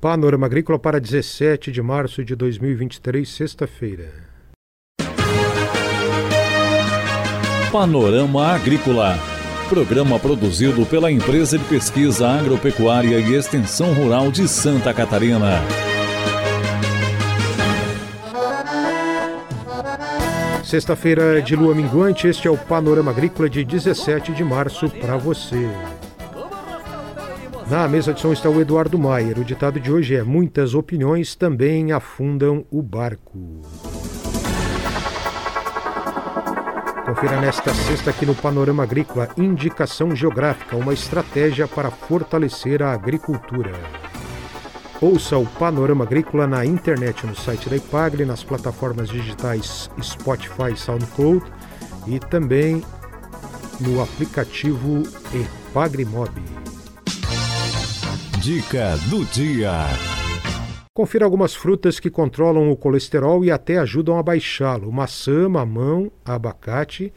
Panorama Agrícola para 17 de março de 2023, sexta-feira. Panorama Agrícola. Programa produzido pela Empresa de Pesquisa Agropecuária e Extensão Rural de Santa Catarina. Sexta-feira de lua minguante, este é o Panorama Agrícola de 17 de março para você. Na mesa de som está o Eduardo Maier. O ditado de hoje é: Muitas opiniões também afundam o barco. Confira nesta sexta aqui no Panorama Agrícola Indicação Geográfica, uma estratégia para fortalecer a agricultura. Ouça o Panorama Agrícola na internet, no site da Ipagre, nas plataformas digitais Spotify, SoundCloud e também no aplicativo Ipagre Dica do dia. Confira algumas frutas que controlam o colesterol e até ajudam a baixá-lo: maçã, mamão, abacate,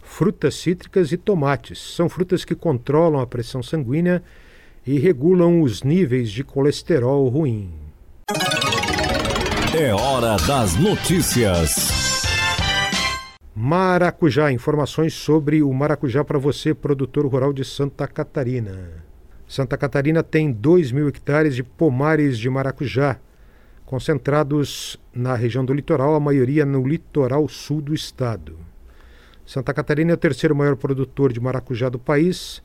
frutas cítricas e tomates. São frutas que controlam a pressão sanguínea e regulam os níveis de colesterol ruim. É hora das notícias. Maracujá, informações sobre o maracujá para você, produtor rural de Santa Catarina. Santa Catarina tem 2 mil hectares de pomares de maracujá, concentrados na região do litoral, a maioria no litoral sul do estado. Santa Catarina é o terceiro maior produtor de maracujá do país,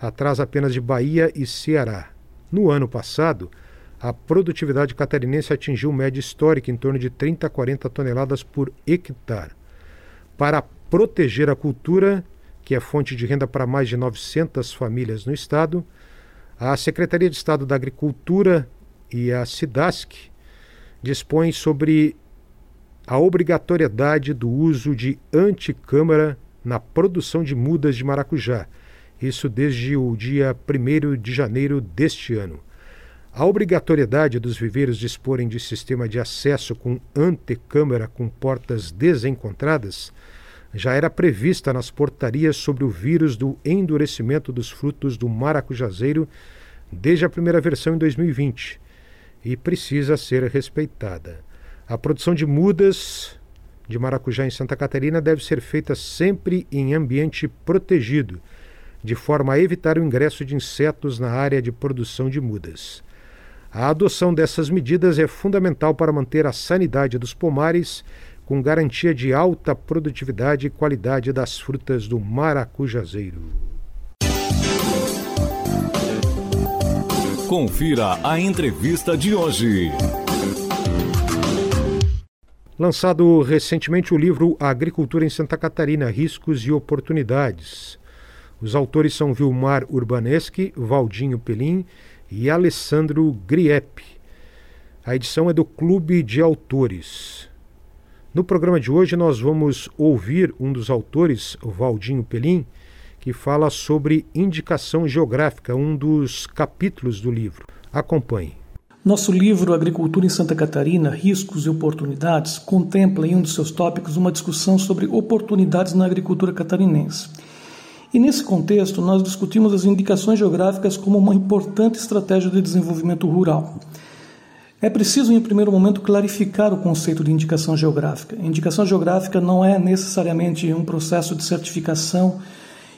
atrás apenas de Bahia e Ceará. No ano passado, a produtividade catarinense atingiu média histórica em torno de 30 a 40 toneladas por hectare. Para proteger a cultura, que é fonte de renda para mais de 900 famílias no estado, a Secretaria de Estado da Agricultura e a SIDASC dispõem sobre a obrigatoriedade do uso de anticâmara na produção de mudas de maracujá. Isso desde o dia 1 de janeiro deste ano. A obrigatoriedade dos viveiros disporem de sistema de acesso com antecâmara com portas desencontradas já era prevista nas portarias sobre o vírus do endurecimento dos frutos do maracujazeiro desde a primeira versão em 2020 e precisa ser respeitada. A produção de mudas de maracujá em Santa Catarina deve ser feita sempre em ambiente protegido, de forma a evitar o ingresso de insetos na área de produção de mudas. A adoção dessas medidas é fundamental para manter a sanidade dos pomares com garantia de alta produtividade e qualidade das frutas do maracujazeiro. Confira a entrevista de hoje. Lançado recentemente o livro Agricultura em Santa Catarina: Riscos e Oportunidades. Os autores são Vilmar Urbaneschi, Valdinho Pelim e Alessandro Griepe. A edição é do Clube de Autores. No programa de hoje, nós vamos ouvir um dos autores, o Valdinho Pelim, que fala sobre indicação geográfica, um dos capítulos do livro. Acompanhe. Nosso livro Agricultura em Santa Catarina, Riscos e Oportunidades, contempla em um dos seus tópicos uma discussão sobre oportunidades na agricultura catarinense. E nesse contexto, nós discutimos as indicações geográficas como uma importante estratégia de desenvolvimento rural. É preciso, em primeiro momento, clarificar o conceito de indicação geográfica. Indicação geográfica não é necessariamente um processo de certificação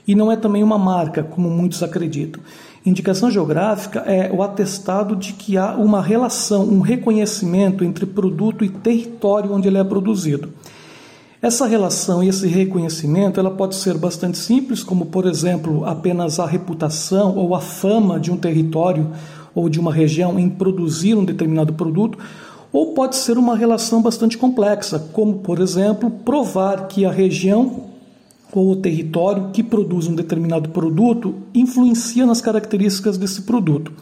e não é também uma marca, como muitos acreditam. Indicação geográfica é o atestado de que há uma relação, um reconhecimento entre produto e território onde ele é produzido. Essa relação e esse reconhecimento ela pode ser bastante simples, como por exemplo apenas a reputação ou a fama de um território ou de uma região em produzir um determinado produto, ou pode ser uma relação bastante complexa, como, por exemplo, provar que a região ou o território que produz um determinado produto influencia nas características desse produto.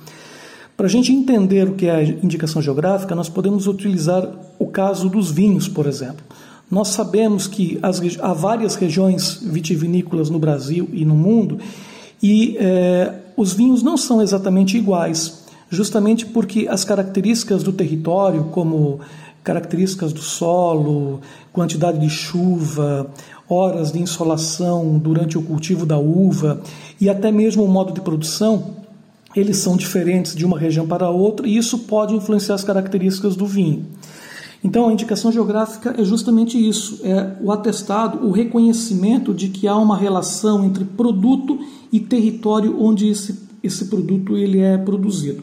Para a gente entender o que é indicação geográfica, nós podemos utilizar o caso dos vinhos, por exemplo. Nós sabemos que as, há várias regiões vitivinícolas no Brasil e no mundo, e é, os vinhos não são exatamente iguais justamente porque as características do território, como características do solo, quantidade de chuva, horas de insolação durante o cultivo da uva e até mesmo o modo de produção, eles são diferentes de uma região para outra e isso pode influenciar as características do vinho. Então, a indicação geográfica é justamente isso: é o atestado, o reconhecimento de que há uma relação entre produto e território onde esse, esse produto ele é produzido.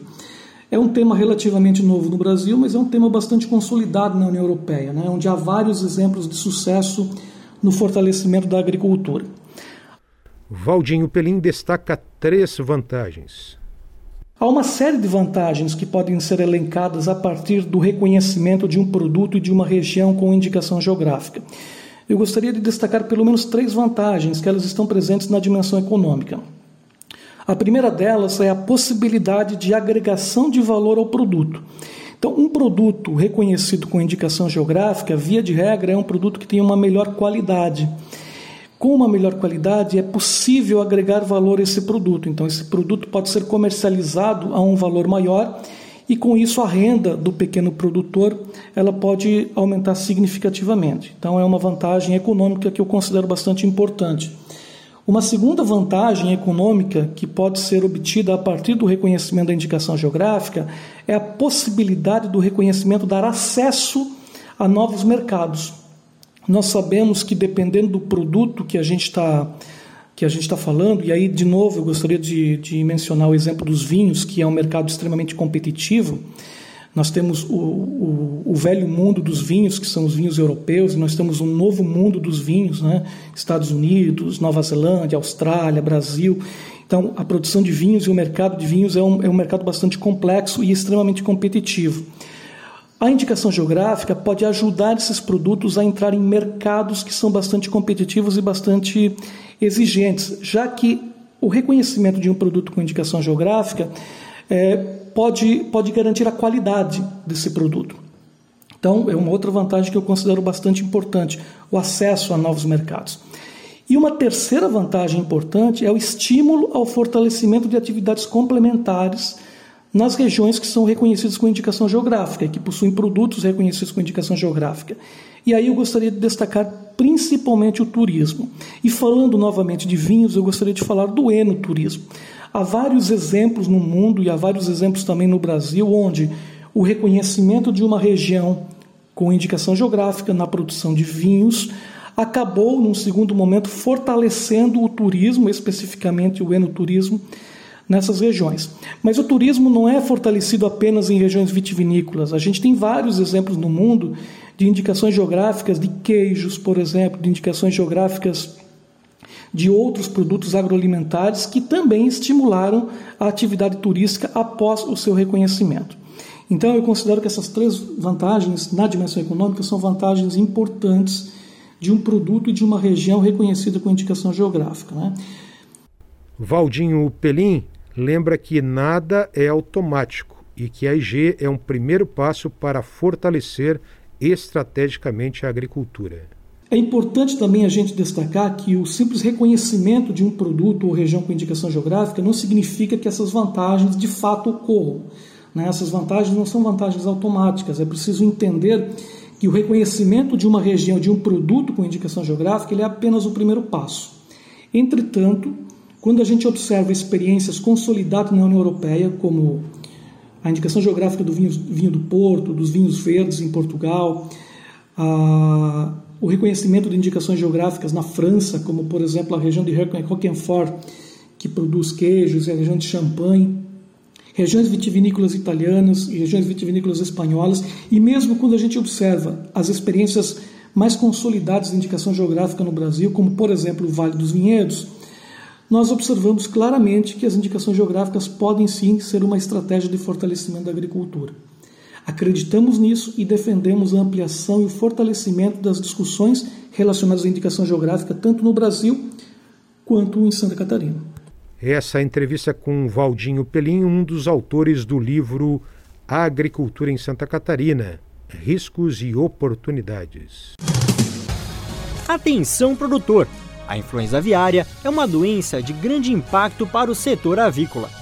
É um tema relativamente novo no Brasil, mas é um tema bastante consolidado na União Europeia, né, onde há vários exemplos de sucesso no fortalecimento da agricultura. Valdinho Pelim destaca três vantagens. Há uma série de vantagens que podem ser elencadas a partir do reconhecimento de um produto e de uma região com indicação geográfica. Eu gostaria de destacar pelo menos três vantagens que elas estão presentes na dimensão econômica. A primeira delas é a possibilidade de agregação de valor ao produto. Então, um produto reconhecido com indicação geográfica, via de regra, é um produto que tem uma melhor qualidade com uma melhor qualidade, é possível agregar valor a esse produto. Então, esse produto pode ser comercializado a um valor maior e, com isso, a renda do pequeno produtor ela pode aumentar significativamente. Então, é uma vantagem econômica que eu considero bastante importante. Uma segunda vantagem econômica que pode ser obtida a partir do reconhecimento da indicação geográfica é a possibilidade do reconhecimento dar acesso a novos mercados. Nós sabemos que dependendo do produto que a gente está que a gente está falando, e aí de novo eu gostaria de, de mencionar o exemplo dos vinhos, que é um mercado extremamente competitivo. Nós temos o, o, o, velho mundo dos vinhos, que são os vinhos europeus, e nós temos um novo mundo dos vinhos, né? Estados Unidos, Nova Zelândia, Austrália, Brasil. Então, a produção de vinhos e o mercado de vinhos é um, é um mercado bastante complexo e extremamente competitivo. A indicação geográfica pode ajudar esses produtos a entrar em mercados que são bastante competitivos e bastante exigentes, já que o reconhecimento de um produto com indicação geográfica é, pode, pode garantir a qualidade desse produto. Então, é uma outra vantagem que eu considero bastante importante, o acesso a novos mercados. E uma terceira vantagem importante é o estímulo ao fortalecimento de atividades complementares nas regiões que são reconhecidas com indicação geográfica, que possuem produtos reconhecidos com indicação geográfica. E aí eu gostaria de destacar principalmente o turismo. E falando novamente de vinhos, eu gostaria de falar do enoturismo. Há vários exemplos no mundo e há vários exemplos também no Brasil onde o reconhecimento de uma região com indicação geográfica na produção de vinhos acabou, num segundo momento, fortalecendo o turismo, especificamente o enoturismo, nessas regiões. Mas o turismo não é fortalecido apenas em regiões vitivinícolas. A gente tem vários exemplos no mundo de indicações geográficas de queijos, por exemplo, de indicações geográficas de outros produtos agroalimentares que também estimularam a atividade turística após o seu reconhecimento. Então, eu considero que essas três vantagens na dimensão econômica são vantagens importantes de um produto e de uma região reconhecida com indicação geográfica. Né? Valdinho Pelim lembra que nada é automático e que a IG é um primeiro passo para fortalecer estrategicamente a agricultura. É importante também a gente destacar que o simples reconhecimento de um produto ou região com indicação geográfica não significa que essas vantagens de fato ocorram. Né? Essas vantagens não são vantagens automáticas, é preciso entender que o reconhecimento de uma região, de um produto com indicação geográfica, ele é apenas o primeiro passo. Entretanto, quando a gente observa experiências consolidadas na União Europeia, como a indicação geográfica do vinho, vinho do Porto, dos vinhos verdes em Portugal, a, o reconhecimento de indicações geográficas na França, como por exemplo a região de Roquefort, que produz queijos, e a região de Champagne, regiões vitivinícolas italianas e regiões vitivinícolas espanholas, e mesmo quando a gente observa as experiências mais consolidadas de indicação geográfica no Brasil, como por exemplo o Vale dos Vinhedos, nós observamos claramente que as indicações geográficas podem sim ser uma estratégia de fortalecimento da agricultura. Acreditamos nisso e defendemos a ampliação e o fortalecimento das discussões relacionadas à indicação geográfica, tanto no Brasil quanto em Santa Catarina. Essa entrevista com Valdinho Pelim, um dos autores do livro Agricultura em Santa Catarina: Riscos e Oportunidades. Atenção, produtor! A influenza aviária é uma doença de grande impacto para o setor avícola.